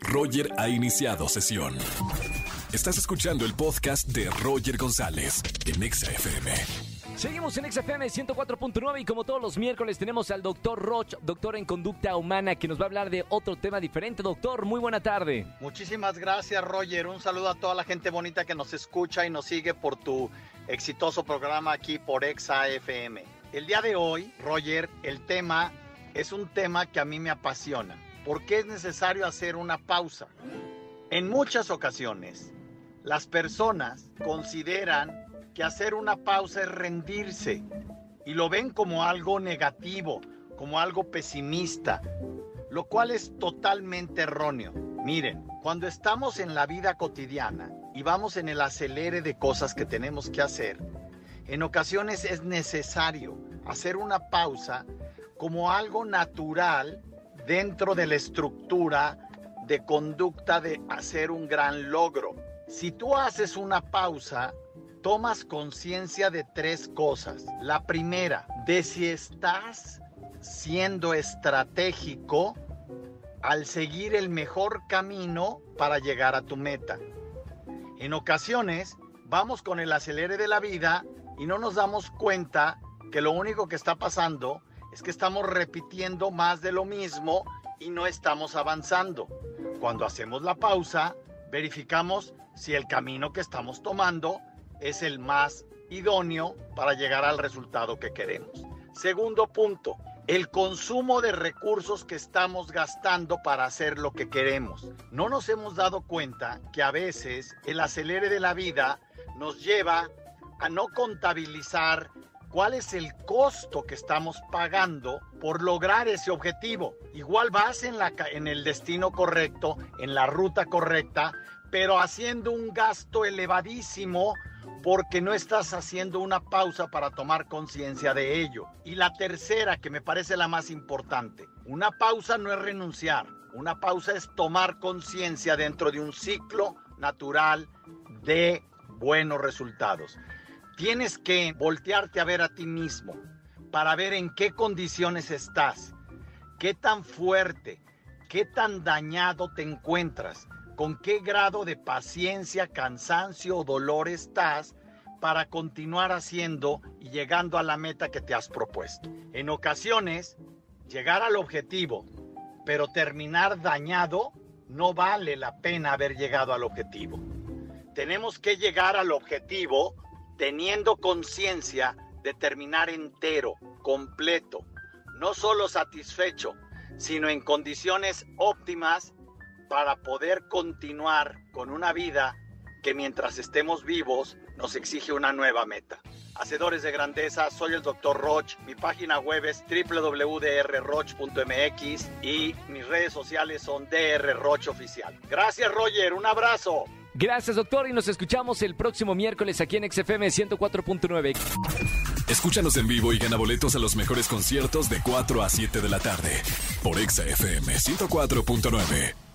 Roger ha iniciado sesión. Estás escuchando el podcast de Roger González en Exa FM. Seguimos en XFM 104.9 y como todos los miércoles tenemos al doctor Roch, doctor en conducta humana, que nos va a hablar de otro tema diferente. Doctor, muy buena tarde. Muchísimas gracias, Roger. Un saludo a toda la gente bonita que nos escucha y nos sigue por tu exitoso programa aquí por Exa FM. El día de hoy, Roger, el tema es un tema que a mí me apasiona. ¿Por qué es necesario hacer una pausa? En muchas ocasiones, las personas consideran que hacer una pausa es rendirse y lo ven como algo negativo, como algo pesimista, lo cual es totalmente erróneo. Miren, cuando estamos en la vida cotidiana y vamos en el acelere de cosas que tenemos que hacer, en ocasiones es necesario hacer una pausa como algo natural dentro de la estructura de conducta de hacer un gran logro. Si tú haces una pausa, tomas conciencia de tres cosas. La primera, de si estás siendo estratégico al seguir el mejor camino para llegar a tu meta. En ocasiones vamos con el acelere de la vida y no nos damos cuenta que lo único que está pasando es que estamos repitiendo más de lo mismo y no estamos avanzando. Cuando hacemos la pausa, verificamos si el camino que estamos tomando es el más idóneo para llegar al resultado que queremos. Segundo punto, el consumo de recursos que estamos gastando para hacer lo que queremos. No nos hemos dado cuenta que a veces el acelere de la vida nos lleva a no contabilizar cuál es el costo que estamos pagando por lograr ese objetivo. Igual vas en, la, en el destino correcto, en la ruta correcta, pero haciendo un gasto elevadísimo porque no estás haciendo una pausa para tomar conciencia de ello. Y la tercera, que me parece la más importante, una pausa no es renunciar, una pausa es tomar conciencia dentro de un ciclo natural de buenos resultados. Tienes que voltearte a ver a ti mismo para ver en qué condiciones estás, qué tan fuerte, qué tan dañado te encuentras con qué grado de paciencia, cansancio o dolor estás para continuar haciendo y llegando a la meta que te has propuesto. En ocasiones, llegar al objetivo, pero terminar dañado, no vale la pena haber llegado al objetivo. Tenemos que llegar al objetivo teniendo conciencia de terminar entero, completo, no solo satisfecho, sino en condiciones óptimas para poder continuar con una vida que mientras estemos vivos nos exige una nueva meta. Hacedores de grandeza, soy el Dr. Roch. Mi página web es www.drroch.mx y mis redes sociales son drroch oficial. Gracias, Roger. Un abrazo. Gracias, doctor, y nos escuchamos el próximo miércoles aquí en XFM 104.9. Escúchanos en vivo y gana boletos a los mejores conciertos de 4 a 7 de la tarde por XFM 104.9.